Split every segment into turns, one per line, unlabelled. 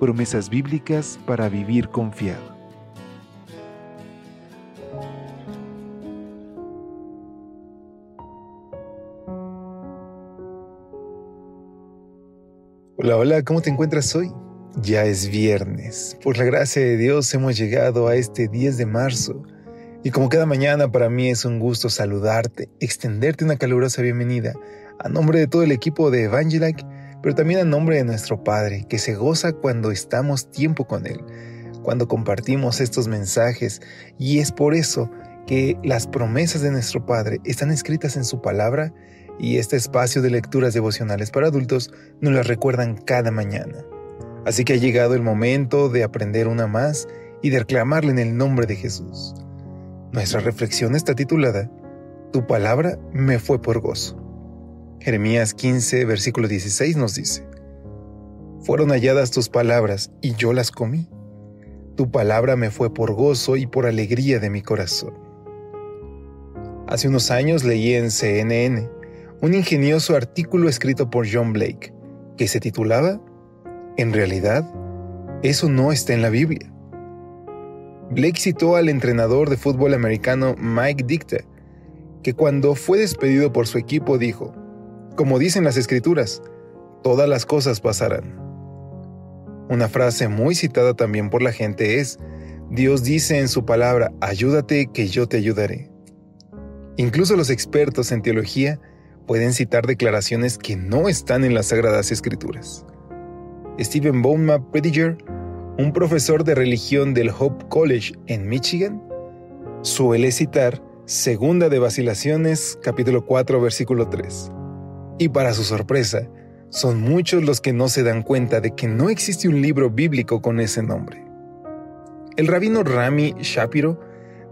Promesas bíblicas para vivir confiado. Hola, hola, ¿cómo te encuentras hoy? Ya es viernes. Por la gracia de Dios hemos llegado a este 10 de marzo. Y como cada mañana para mí es un gusto saludarte, extenderte una calurosa bienvenida a nombre de todo el equipo de Evangelic, pero también a nombre de nuestro Padre, que se goza cuando estamos tiempo con Él, cuando compartimos estos mensajes. Y es por eso que las promesas de nuestro Padre están escritas en su palabra y este espacio de lecturas devocionales para adultos nos las recuerdan cada mañana. Así que ha llegado el momento de aprender una más y de reclamarle en el nombre de Jesús. Nuestra reflexión está titulada Tu palabra me fue por gozo. Jeremías 15, versículo 16 nos dice, Fueron halladas tus palabras y yo las comí. Tu palabra me fue por gozo y por alegría de mi corazón. Hace unos años leí en CNN un ingenioso artículo escrito por John Blake que se titulaba en realidad, eso no está en la Biblia. Blake citó al entrenador de fútbol americano Mike Dicta, que cuando fue despedido por su equipo dijo, como dicen las escrituras, todas las cosas pasarán. Una frase muy citada también por la gente es, Dios dice en su palabra, ayúdate que yo te ayudaré. Incluso los expertos en teología pueden citar declaraciones que no están en las Sagradas Escrituras. Stephen Bowman Prediger, un profesor de religión del Hope College en Michigan, suele citar Segunda de Vacilaciones, capítulo 4, versículo 3. Y para su sorpresa, son muchos los que no se dan cuenta de que no existe un libro bíblico con ese nombre. El rabino Rami Shapiro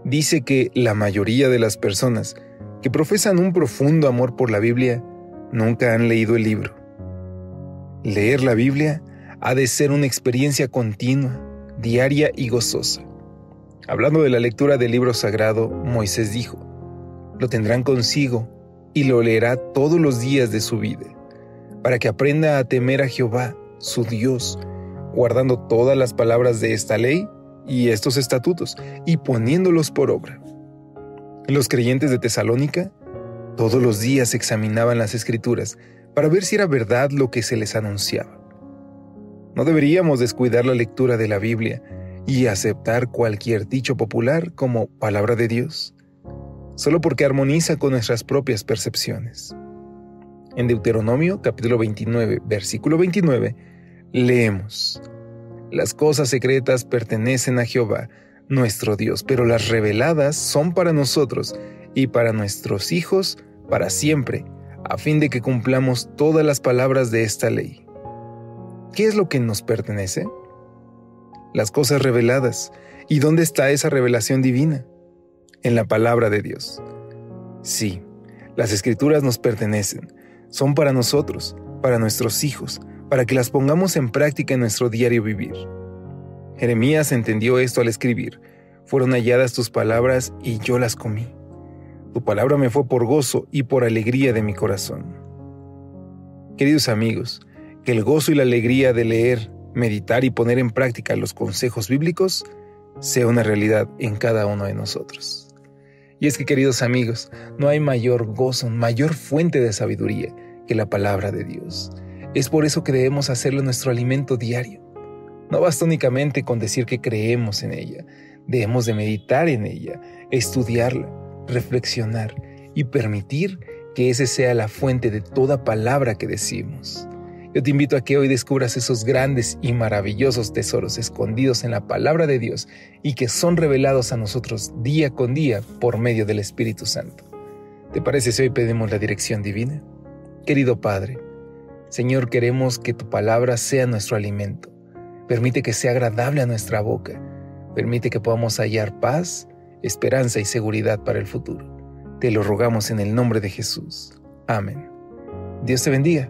dice que la mayoría de las personas que profesan un profundo amor por la Biblia nunca han leído el libro. Leer la Biblia ha de ser una experiencia continua, diaria y gozosa. Hablando de la lectura del libro sagrado, Moisés dijo, lo tendrán consigo y lo leerá todos los días de su vida, para que aprenda a temer a Jehová, su Dios, guardando todas las palabras de esta ley y estos estatutos, y poniéndolos por obra. Los creyentes de Tesalónica todos los días examinaban las escrituras para ver si era verdad lo que se les anunciaba. No deberíamos descuidar la lectura de la Biblia y aceptar cualquier dicho popular como palabra de Dios, solo porque armoniza con nuestras propias percepciones. En Deuteronomio capítulo 29, versículo 29, leemos, Las cosas secretas pertenecen a Jehová, nuestro Dios, pero las reveladas son para nosotros y para nuestros hijos para siempre, a fin de que cumplamos todas las palabras de esta ley. ¿Qué es lo que nos pertenece? Las cosas reveladas. ¿Y dónde está esa revelación divina? En la palabra de Dios. Sí, las escrituras nos pertenecen, son para nosotros, para nuestros hijos, para que las pongamos en práctica en nuestro diario vivir. Jeremías entendió esto al escribir, fueron halladas tus palabras y yo las comí. Tu palabra me fue por gozo y por alegría de mi corazón. Queridos amigos, que el gozo y la alegría de leer, meditar y poner en práctica los consejos bíblicos sea una realidad en cada uno de nosotros. Y es que, queridos amigos, no hay mayor gozo, mayor fuente de sabiduría que la palabra de Dios. Es por eso que debemos hacerlo nuestro alimento diario. No basta únicamente con decir que creemos en ella, debemos de meditar en ella, estudiarla, reflexionar y permitir que ese sea la fuente de toda palabra que decimos. Yo te invito a que hoy descubras esos grandes y maravillosos tesoros escondidos en la palabra de Dios y que son revelados a nosotros día con día por medio del Espíritu Santo. ¿Te parece si hoy pedimos la dirección divina? Querido Padre, Señor, queremos que tu palabra sea nuestro alimento. Permite que sea agradable a nuestra boca, Permite que podamos hallar paz, esperanza y seguridad para el futuro. Te lo rogamos en el nombre de Jesús. Amén. Dios te bendiga.